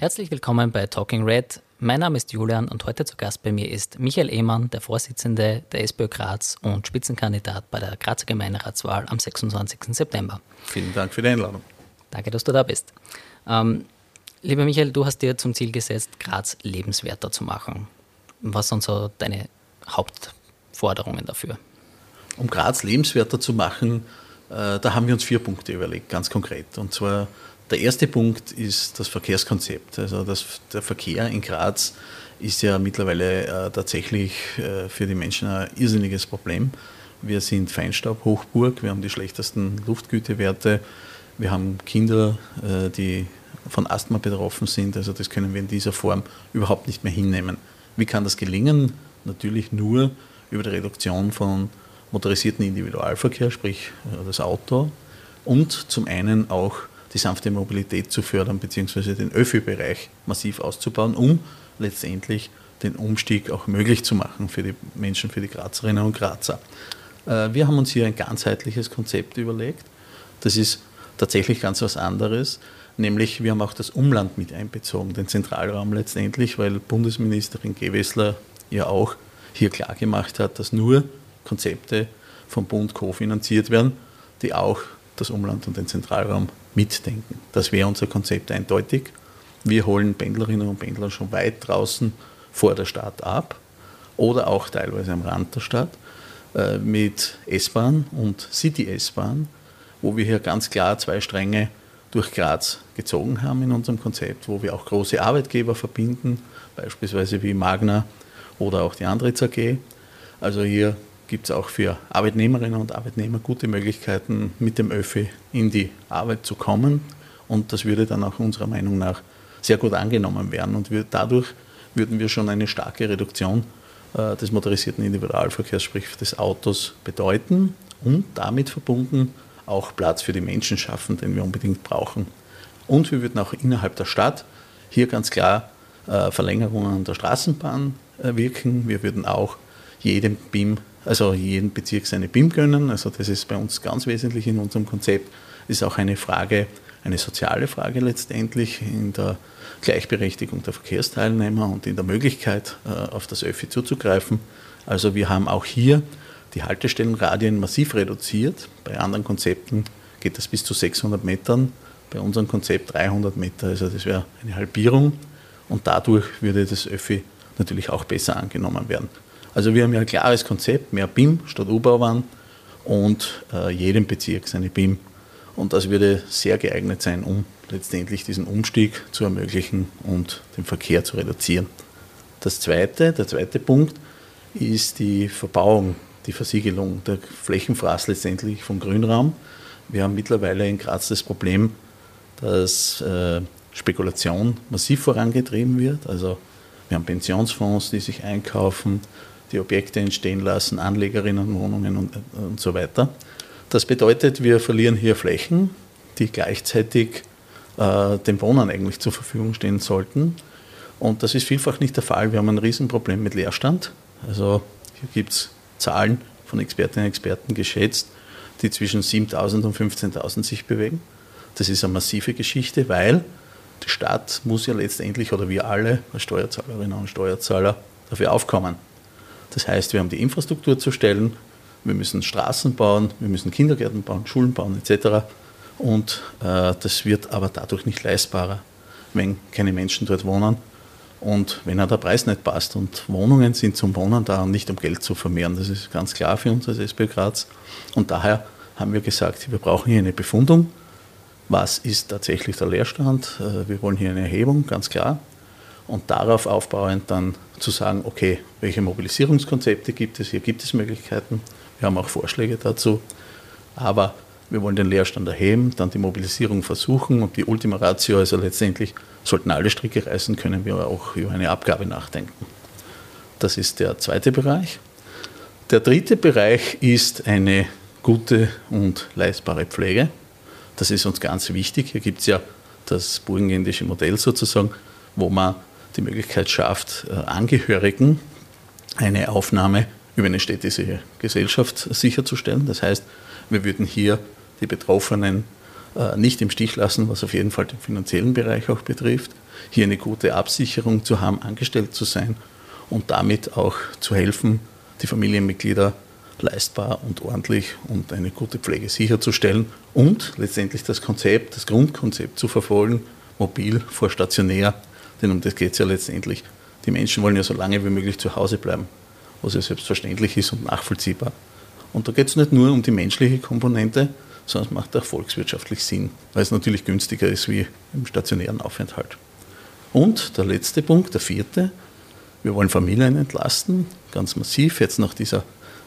Herzlich willkommen bei Talking Red. Mein Name ist Julian und heute zu Gast bei mir ist Michael Ehmann, der Vorsitzende der SPÖ Graz und Spitzenkandidat bei der Grazer Gemeinderatswahl am 26. September. Vielen Dank für die Einladung. Danke, dass du da bist. Ähm, lieber Michael, du hast dir zum Ziel gesetzt, Graz lebenswerter zu machen. Was sind so deine Hauptforderungen dafür? Um Graz lebenswerter zu machen, äh, da haben wir uns vier Punkte überlegt, ganz konkret. Und zwar der erste Punkt ist das Verkehrskonzept. Also das, der Verkehr in Graz ist ja mittlerweile äh, tatsächlich äh, für die Menschen ein irrsinniges Problem. Wir sind Feinstaubhochburg, wir haben die schlechtesten Luftgütewerte, wir haben Kinder, äh, die von Asthma betroffen sind. Also das können wir in dieser Form überhaupt nicht mehr hinnehmen. Wie kann das gelingen? Natürlich nur über die Reduktion von motorisierten Individualverkehr, sprich äh, das Auto, und zum einen auch die sanfte Mobilität zu fördern, beziehungsweise den Öffi-Bereich massiv auszubauen, um letztendlich den Umstieg auch möglich zu machen für die Menschen, für die Grazerinnen und Grazer. Äh, wir haben uns hier ein ganzheitliches Konzept überlegt. Das ist tatsächlich ganz was anderes, nämlich wir haben auch das Umland mit einbezogen, den Zentralraum letztendlich, weil Bundesministerin Gewessler ja auch hier klargemacht hat, dass nur Konzepte vom Bund kofinanziert werden, die auch das Umland und den Zentralraum mitdenken. Das wäre unser Konzept eindeutig. Wir holen Pendlerinnen und Pendler schon weit draußen vor der Stadt ab oder auch teilweise am Rand der Stadt äh, mit S-Bahn und City-S-Bahn, wo wir hier ganz klar zwei Stränge durch Graz gezogen haben in unserem Konzept, wo wir auch große Arbeitgeber verbinden, beispielsweise wie Magna oder auch die Andritz AG. Also hier gibt es auch für Arbeitnehmerinnen und Arbeitnehmer gute Möglichkeiten, mit dem Öffi in die Arbeit zu kommen. Und das würde dann auch unserer Meinung nach sehr gut angenommen werden. Und wir, dadurch würden wir schon eine starke Reduktion äh, des motorisierten Individualverkehrs, sprich des Autos, bedeuten und damit verbunden auch Platz für die Menschen schaffen, den wir unbedingt brauchen. Und wir würden auch innerhalb der Stadt hier ganz klar äh, Verlängerungen der Straßenbahn äh, wirken. Wir würden auch jedem BIM also jeden Bezirk seine BIM gönnen. Also das ist bei uns ganz wesentlich in unserem Konzept. Ist auch eine Frage, eine soziale Frage letztendlich in der Gleichberechtigung der Verkehrsteilnehmer und in der Möglichkeit, äh, auf das Öffi zuzugreifen. Also wir haben auch hier die Haltestellenradien massiv reduziert. Bei anderen Konzepten geht das bis zu 600 Metern. Bei unserem Konzept 300 Meter. Also das wäre eine Halbierung. Und dadurch würde das Öffi natürlich auch besser angenommen werden. Also wir haben ja ein klares Konzept, mehr BIM statt U-Bauern und äh, jedem Bezirk seine BIM. Und das würde sehr geeignet sein, um letztendlich diesen Umstieg zu ermöglichen und den Verkehr zu reduzieren. Das zweite, der zweite Punkt ist die Verbauung, die Versiegelung, der Flächenfraß letztendlich vom Grünraum. Wir haben mittlerweile in Graz das Problem, dass äh, Spekulation massiv vorangetrieben wird. Also wir haben Pensionsfonds, die sich einkaufen, die Objekte entstehen lassen, Anlegerinnenwohnungen und, und so weiter. Das bedeutet, wir verlieren hier Flächen, die gleichzeitig äh, dem Wohnen eigentlich zur Verfügung stehen sollten. Und das ist vielfach nicht der Fall. Wir haben ein Riesenproblem mit Leerstand. Also hier gibt es Zahlen von Expertinnen und Experten geschätzt, die zwischen 7.000 und 15.000 sich bewegen. Das ist eine massive Geschichte, weil die Stadt muss ja letztendlich, oder wir alle als Steuerzahlerinnen und Steuerzahler, dafür aufkommen. Das heißt, wir haben die Infrastruktur zu stellen, wir müssen Straßen bauen, wir müssen Kindergärten bauen, Schulen bauen etc. Und äh, das wird aber dadurch nicht leistbarer, wenn keine Menschen dort wohnen und wenn auch der Preis nicht passt. Und Wohnungen sind zum Wohnen da und nicht um Geld zu vermehren. Das ist ganz klar für uns als SB Graz. Und daher haben wir gesagt, wir brauchen hier eine Befundung. Was ist tatsächlich der Leerstand? Äh, wir wollen hier eine Erhebung, ganz klar und darauf aufbauend dann zu sagen, okay, welche Mobilisierungskonzepte gibt es? Hier gibt es Möglichkeiten. Wir haben auch Vorschläge dazu. Aber wir wollen den Leerstand erheben, dann die Mobilisierung versuchen und die Ultima Ratio, also letztendlich sollten alle Stricke reißen, können wir auch über eine Abgabe nachdenken. Das ist der zweite Bereich. Der dritte Bereich ist eine gute und leistbare Pflege. Das ist uns ganz wichtig. Hier gibt es ja das burgenländische Modell sozusagen, wo man die Möglichkeit schafft, äh, Angehörigen eine Aufnahme über eine städtische Gesellschaft sicherzustellen. Das heißt, wir würden hier die Betroffenen äh, nicht im Stich lassen, was auf jeden Fall den finanziellen Bereich auch betrifft. hier eine gute Absicherung zu haben, angestellt zu sein und damit auch zu helfen, die Familienmitglieder leistbar und ordentlich und eine gute Pflege sicherzustellen und letztendlich das Konzept, das Grundkonzept zu verfolgen, mobil vor stationär, denn um das geht es ja letztendlich. Die Menschen wollen ja so lange wie möglich zu Hause bleiben, was ja selbstverständlich ist und nachvollziehbar. Und da geht es nicht nur um die menschliche Komponente, sondern es macht auch volkswirtschaftlich Sinn, weil es natürlich günstiger ist wie im stationären Aufenthalt. Und der letzte Punkt, der vierte, wir wollen Familien entlasten, ganz massiv, jetzt nach dieser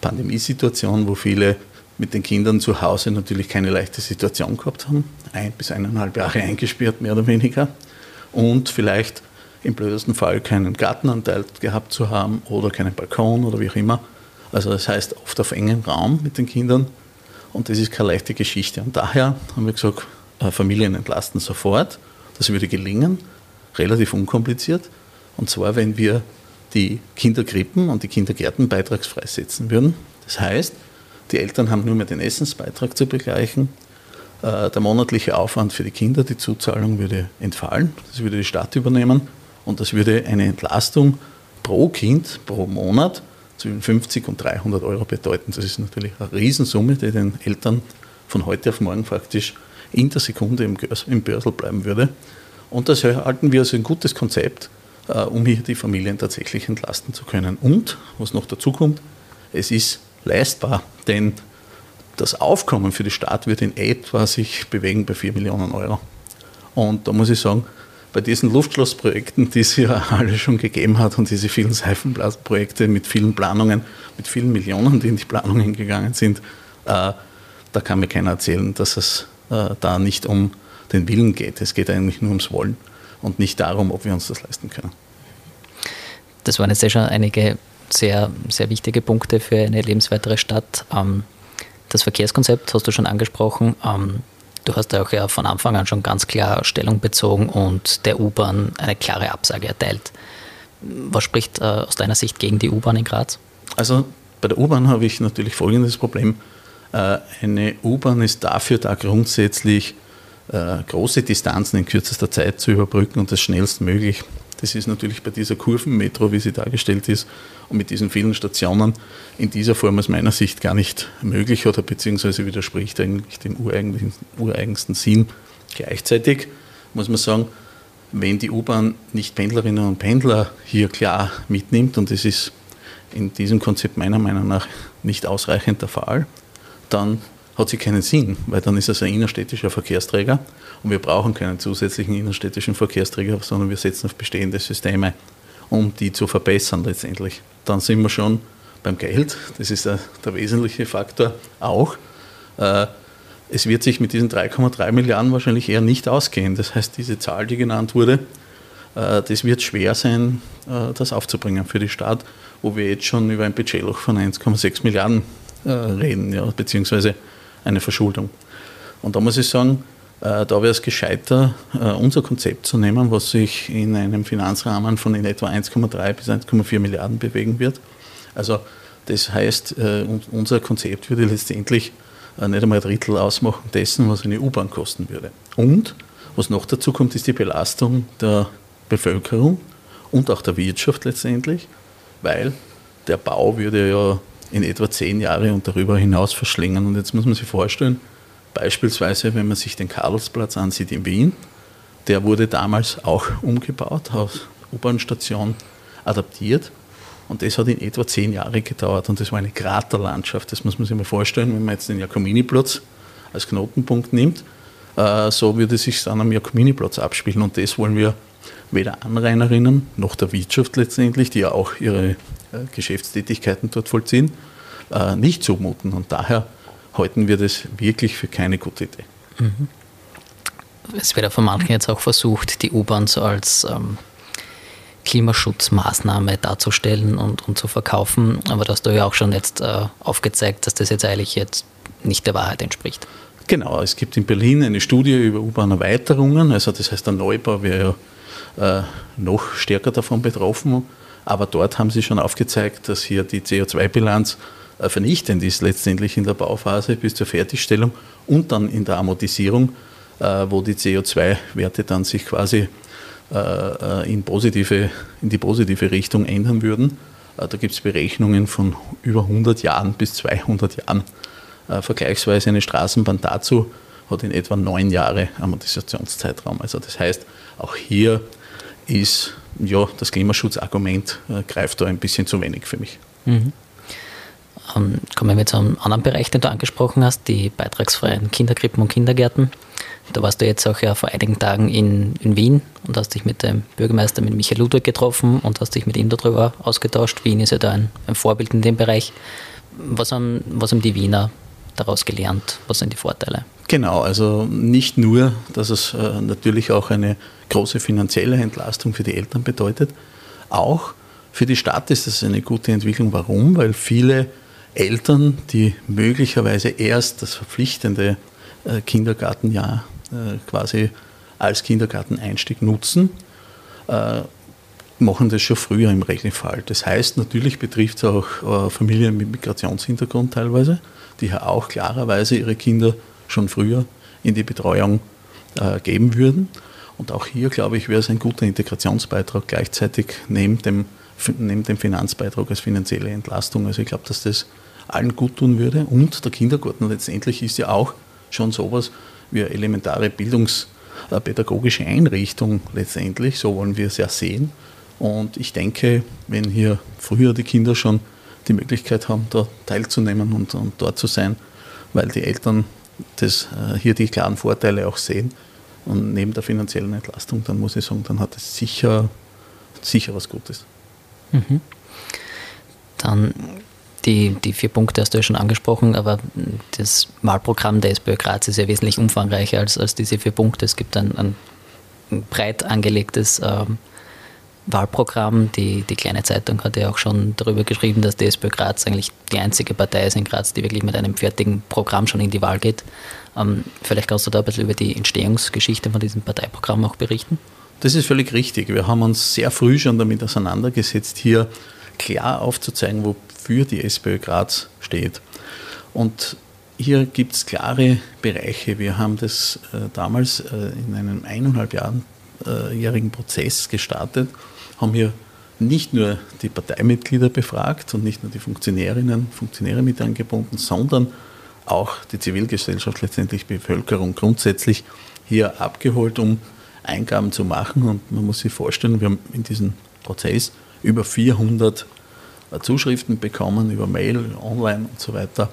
Pandemiesituation, wo viele mit den Kindern zu Hause natürlich keine leichte Situation gehabt haben, ein bis eineinhalb Jahre eingesperrt, mehr oder weniger, und vielleicht im blödesten Fall keinen Gartenanteil gehabt zu haben oder keinen Balkon oder wie auch immer. Also das heißt oft auf engem Raum mit den Kindern und das ist keine leichte Geschichte. Und daher haben wir gesagt, äh, Familien entlasten sofort. Das würde gelingen, relativ unkompliziert. Und zwar, wenn wir die Kinderkrippen und die Kindergärten beitragsfrei setzen würden. Das heißt, die Eltern haben nur mehr den Essensbeitrag zu begleichen. Äh, der monatliche Aufwand für die Kinder, die Zuzahlung würde entfallen. Das würde die Stadt übernehmen. Und das würde eine Entlastung pro Kind, pro Monat zwischen 50 und 300 Euro bedeuten. Das ist natürlich eine Riesensumme, die den Eltern von heute auf morgen faktisch in der Sekunde im, im Börsel bleiben würde. Und das halten wir als ein gutes Konzept, äh, um hier die Familien tatsächlich entlasten zu können. Und, was noch dazu kommt, es ist leistbar, denn das Aufkommen für die Stadt wird in etwa sich bewegen bei 4 Millionen Euro. Und da muss ich sagen, bei diesen Luftschlossprojekten, die es ja alle schon gegeben hat und diese vielen Seifenblasprojekte mit vielen Planungen, mit vielen Millionen, die in die Planungen gegangen sind, äh, da kann mir keiner erzählen, dass es äh, da nicht um den Willen geht. Es geht eigentlich nur ums Wollen und nicht darum, ob wir uns das leisten können. Das waren jetzt ja schon einige sehr, sehr wichtige Punkte für eine lebensweitere Stadt. Ähm, das Verkehrskonzept hast du schon angesprochen. Ähm, Du hast auch ja von Anfang an schon ganz klar Stellung bezogen und der U-Bahn eine klare Absage erteilt. Was spricht äh, aus deiner Sicht gegen die U-Bahn in Graz? Also bei der U-Bahn habe ich natürlich folgendes Problem. Äh, eine U-Bahn ist dafür da grundsätzlich äh, große Distanzen in kürzester Zeit zu überbrücken und das schnellstmöglich. Das ist natürlich bei dieser Kurvenmetro, wie sie dargestellt ist, und mit diesen vielen Stationen in dieser Form aus meiner Sicht gar nicht möglich oder beziehungsweise widerspricht eigentlich dem ureigensten Sinn. Gleichzeitig muss man sagen, wenn die U-Bahn nicht Pendlerinnen und Pendler hier klar mitnimmt, und das ist in diesem Konzept meiner Meinung nach nicht ausreichend der Fall, dann hat sie keinen Sinn, weil dann ist es ein innerstädtischer Verkehrsträger und wir brauchen keinen zusätzlichen innerstädtischen Verkehrsträger, sondern wir setzen auf bestehende Systeme, um die zu verbessern letztendlich. Dann sind wir schon beim Geld, das ist der, der wesentliche Faktor auch. Äh, es wird sich mit diesen 3,3 Milliarden wahrscheinlich eher nicht ausgehen. Das heißt, diese Zahl, die genannt wurde, äh, das wird schwer sein, äh, das aufzubringen für die Stadt, wo wir jetzt schon über ein Budgetloch von 1,6 Milliarden reden, ja, beziehungsweise eine Verschuldung. Und da muss ich sagen, äh, da wäre es gescheiter, äh, unser Konzept zu nehmen, was sich in einem Finanzrahmen von in etwa 1,3 bis 1,4 Milliarden bewegen wird. Also das heißt, äh, unser Konzept würde letztendlich nicht einmal ein Drittel ausmachen dessen, was eine U-Bahn kosten würde. Und was noch dazu kommt, ist die Belastung der Bevölkerung und auch der Wirtschaft letztendlich, weil der Bau würde ja in etwa zehn Jahre und darüber hinaus verschlingen. Und jetzt muss man sich vorstellen, beispielsweise, wenn man sich den Karlsplatz ansieht in Wien, der wurde damals auch umgebaut, aus U-Bahn-Station adaptiert. Und das hat in etwa zehn Jahre gedauert und das war eine Kraterlandschaft. Das muss man sich mal vorstellen, wenn man jetzt den Jakomini-Platz als Knotenpunkt nimmt. Äh, so würde es sich dann am Jakomini-Platz abspielen und das wollen wir weder Anrainerinnen noch der Wirtschaft letztendlich, die ja auch ihre Geschäftstätigkeiten dort vollziehen, äh, nicht zumuten. Und daher halten wir das wirklich für keine gute Idee. Mhm. Es wird ja von manchen jetzt auch versucht, die U-Bahn so als ähm, Klimaschutzmaßnahme darzustellen und, und zu verkaufen. Aber da hast du ja auch schon jetzt äh, aufgezeigt, dass das jetzt eigentlich jetzt nicht der Wahrheit entspricht. Genau, es gibt in Berlin eine Studie über U-Bahn-Erweiterungen, also das heißt, der Neubau wäre ja äh, noch stärker davon betroffen. Aber dort haben sie schon aufgezeigt, dass hier die CO2-Bilanz äh, vernichtend ist, letztendlich in der Bauphase bis zur Fertigstellung und dann in der Amortisierung, äh, wo die CO2-Werte dann sich quasi äh, in, positive, in die positive Richtung ändern würden. Da gibt es Berechnungen von über 100 Jahren bis 200 Jahren. Vergleichsweise eine Straßenbahn dazu hat in etwa neun Jahre Amortisationszeitraum. Also das heißt, auch hier ist ja, das Klimaschutzargument äh, greift da ein bisschen zu wenig für mich. Mhm. Ähm, kommen wir zu einem anderen Bereich, den du angesprochen hast, die beitragsfreien Kinderkrippen und Kindergärten. Da warst du jetzt auch ja vor einigen Tagen in, in Wien und hast dich mit dem Bürgermeister, mit Michael Ludwig getroffen und hast dich mit ihm darüber ausgetauscht. Wien ist ja da ein, ein Vorbild in dem Bereich. Was haben, was haben die Wiener daraus gelernt? Was sind die Vorteile? Genau, also nicht nur, dass es äh, natürlich auch eine große finanzielle Entlastung für die Eltern bedeutet, auch für die Stadt ist das eine gute Entwicklung. Warum? Weil viele Eltern, die möglicherweise erst das verpflichtende äh, Kindergartenjahr äh, quasi als Kindergarteneinstieg nutzen, machen das schon früher im Regelfall. Das heißt, natürlich betrifft es auch Familien mit Migrationshintergrund teilweise, die ja auch klarerweise ihre Kinder schon früher in die Betreuung geben würden. Und auch hier, glaube ich, wäre es ein guter Integrationsbeitrag gleichzeitig neben dem, neben dem Finanzbeitrag als finanzielle Entlastung. Also ich glaube, dass das allen gut tun würde. Und der Kindergarten letztendlich ist ja auch schon sowas wie eine elementare bildungspädagogische Einrichtung letztendlich. So wollen wir es ja sehen. Und ich denke, wenn hier früher die Kinder schon die Möglichkeit haben, da teilzunehmen und, und dort zu sein, weil die Eltern das, äh, hier die klaren Vorteile auch sehen und neben der finanziellen Entlastung, dann muss ich sagen, dann hat es sicher, sicher was Gutes. Mhm. Dann die, die vier Punkte hast du ja schon angesprochen, aber das Wahlprogramm der SPÖ Graz ist ja wesentlich umfangreicher als, als diese vier Punkte. Es gibt ein, ein breit angelegtes ähm, Wahlprogramm. Die, die kleine Zeitung hat ja auch schon darüber geschrieben, dass die SPÖ Graz eigentlich die einzige Partei ist in Graz, die wirklich mit einem fertigen Programm schon in die Wahl geht. Ähm, vielleicht kannst du da ein bisschen über die Entstehungsgeschichte von diesem Parteiprogramm auch berichten. Das ist völlig richtig. Wir haben uns sehr früh schon damit auseinandergesetzt, hier klar aufzuzeigen, wofür die SPÖ Graz steht. Und hier gibt es klare Bereiche. Wir haben das äh, damals äh, in einem eineinhalb Jahren, jährigen Prozess gestartet, haben hier nicht nur die Parteimitglieder befragt und nicht nur die Funktionärinnen, Funktionäre mit eingebunden, sondern auch die Zivilgesellschaft, letztendlich Bevölkerung grundsätzlich hier abgeholt, um Eingaben zu machen. Und man muss sich vorstellen, wir haben in diesem Prozess über 400 äh, Zuschriften bekommen, über Mail, online und so weiter,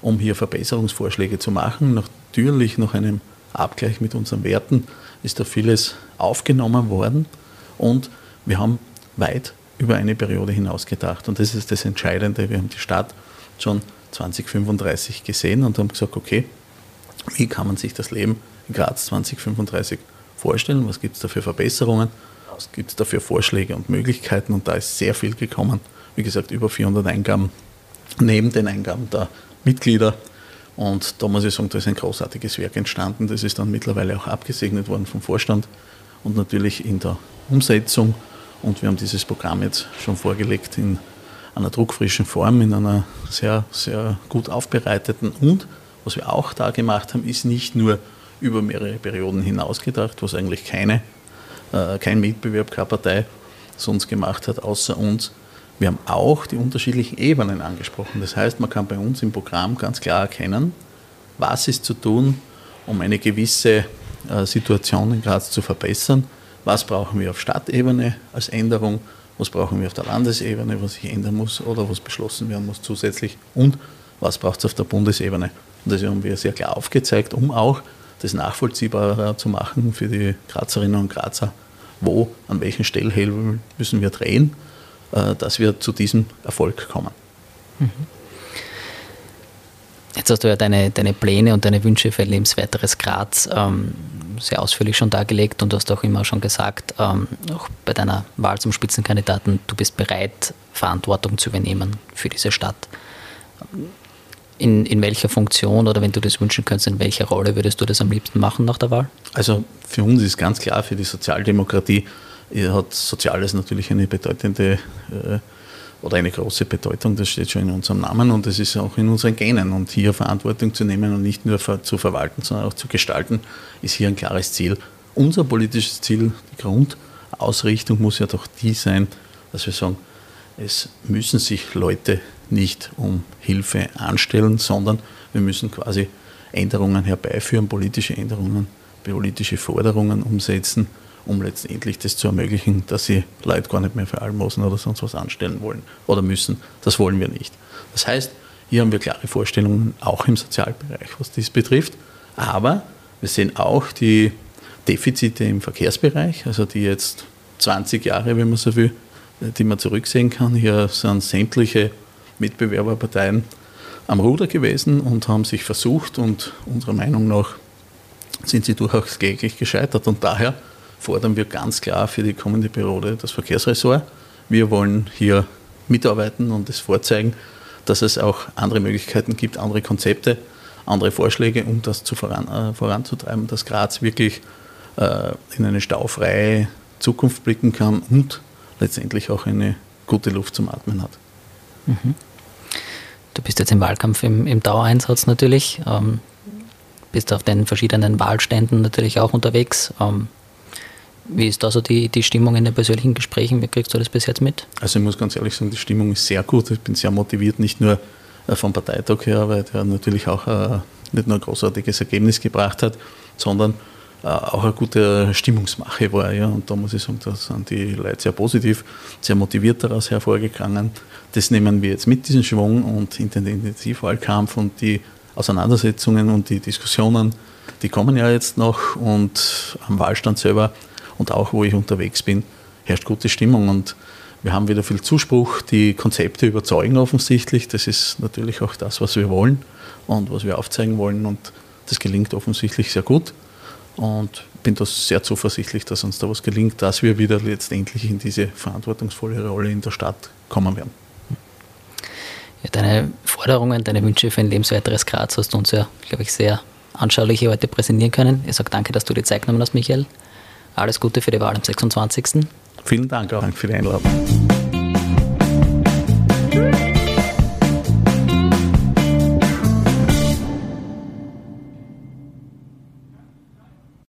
um hier Verbesserungsvorschläge zu machen. Natürlich nach einem Abgleich mit unseren Werten ist da vieles aufgenommen worden und wir haben weit über eine Periode hinaus gedacht. Und das ist das Entscheidende. Wir haben die Stadt schon 2035 gesehen und haben gesagt, okay, wie kann man sich das Leben in Graz 2035 vorstellen? Was gibt es da für Verbesserungen? Was gibt es da für Vorschläge und Möglichkeiten? Und da ist sehr viel gekommen. Wie gesagt, über 400 Eingaben neben den Eingaben der Mitglieder. Und da muss ich sagen, da ist ein großartiges Werk entstanden. Das ist dann mittlerweile auch abgesegnet worden vom Vorstand und natürlich in der Umsetzung. Und wir haben dieses Programm jetzt schon vorgelegt in einer druckfrischen Form, in einer sehr, sehr gut aufbereiteten. Und was wir auch da gemacht haben, ist nicht nur über mehrere Perioden hinaus gedacht, was eigentlich keine äh, kein Mitbewerb, keine Partei sonst gemacht hat, außer uns. Wir haben auch die unterschiedlichen Ebenen angesprochen. Das heißt, man kann bei uns im Programm ganz klar erkennen, was ist zu tun, um eine gewisse äh, Situation in Graz zu verbessern. Was brauchen wir auf Stadtebene als Änderung? Was brauchen wir auf der Landesebene, was sich ändern muss oder was beschlossen werden muss zusätzlich? Und was braucht es auf der Bundesebene? Und das haben wir sehr klar aufgezeigt, um auch das nachvollziehbarer zu machen für die Grazerinnen und Grazer, wo, an welchen Stellhebel müssen wir drehen, dass wir zu diesem Erfolg kommen. Mhm. Jetzt hast du ja deine, deine Pläne und deine Wünsche für ein lebensweiteres Graz ähm, sehr ausführlich schon dargelegt und du hast auch immer schon gesagt, ähm, auch bei deiner Wahl zum Spitzenkandidaten, du bist bereit, Verantwortung zu übernehmen für diese Stadt in, in welcher Funktion oder wenn du das wünschen könntest, in welcher Rolle würdest du das am liebsten machen nach der Wahl? Also für uns ist ganz klar, für die Sozialdemokratie hat Soziales natürlich eine bedeutende äh, oder eine große Bedeutung, das steht schon in unserem Namen und das ist auch in unseren Genen. Und hier Verantwortung zu nehmen und nicht nur zu verwalten, sondern auch zu gestalten, ist hier ein klares Ziel. Unser politisches Ziel, die Ausrichtung muss ja doch die sein, dass wir sagen, es müssen sich Leute nicht um Hilfe anstellen, sondern wir müssen quasi Änderungen herbeiführen, politische Änderungen, politische Forderungen umsetzen, um letztendlich das zu ermöglichen, dass sie Leute gar nicht mehr für Almosen oder sonst was anstellen wollen oder müssen. Das wollen wir nicht. Das heißt, hier haben wir klare Vorstellungen, auch im Sozialbereich, was dies betrifft. Aber wir sehen auch die Defizite im Verkehrsbereich, also die jetzt 20 Jahre, wenn man so will, die man zurücksehen kann. Hier sind sämtliche Mitbewerberparteien am Ruder gewesen und haben sich versucht und unserer Meinung nach sind sie durchaus kläglich gescheitert. Und daher fordern wir ganz klar für die kommende Periode das Verkehrsressort. Wir wollen hier mitarbeiten und es vorzeigen, dass es auch andere Möglichkeiten gibt, andere Konzepte, andere Vorschläge, um das zu voran, äh, voranzutreiben, dass Graz wirklich äh, in eine staufreie Zukunft blicken kann und letztendlich auch eine gute Luft zum Atmen hat. Mhm. Du bist jetzt im Wahlkampf im, im Dauereinsatz natürlich, ähm, bist auf den verschiedenen Wahlständen natürlich auch unterwegs. Ähm, wie ist da so die, die Stimmung in den persönlichen Gesprächen? Wie kriegst du das bis jetzt mit? Also ich muss ganz ehrlich sagen, die Stimmung ist sehr gut. Ich bin sehr motiviert, nicht nur äh, vom Parteitag her, weil der natürlich auch äh, nicht nur ein großartiges Ergebnis gebracht hat, sondern äh, auch eine gute Stimmungsmache war. Ja. Und da muss ich sagen, da sind die Leute sehr positiv, sehr motiviert daraus hervorgegangen. Das nehmen wir jetzt mit, diesen Schwung und in den Intensivwahlkampf und die Auseinandersetzungen und die Diskussionen, die kommen ja jetzt noch und am Wahlstand selber und auch wo ich unterwegs bin, herrscht gute Stimmung und wir haben wieder viel Zuspruch. Die Konzepte überzeugen offensichtlich. Das ist natürlich auch das, was wir wollen und was wir aufzeigen wollen und das gelingt offensichtlich sehr gut und bin da sehr zuversichtlich, dass uns da was gelingt, dass wir wieder letztendlich in diese verantwortungsvolle Rolle in der Stadt kommen werden. Ja, deine Forderungen, deine Wünsche für ein lebenswerteres Graz hast du uns ja, glaube ich, sehr anschaulich heute präsentieren können. Ich sage danke, dass du die Zeit genommen hast, Michael. Alles Gute für die Wahl am 26. Vielen Dank auch für die Einladung.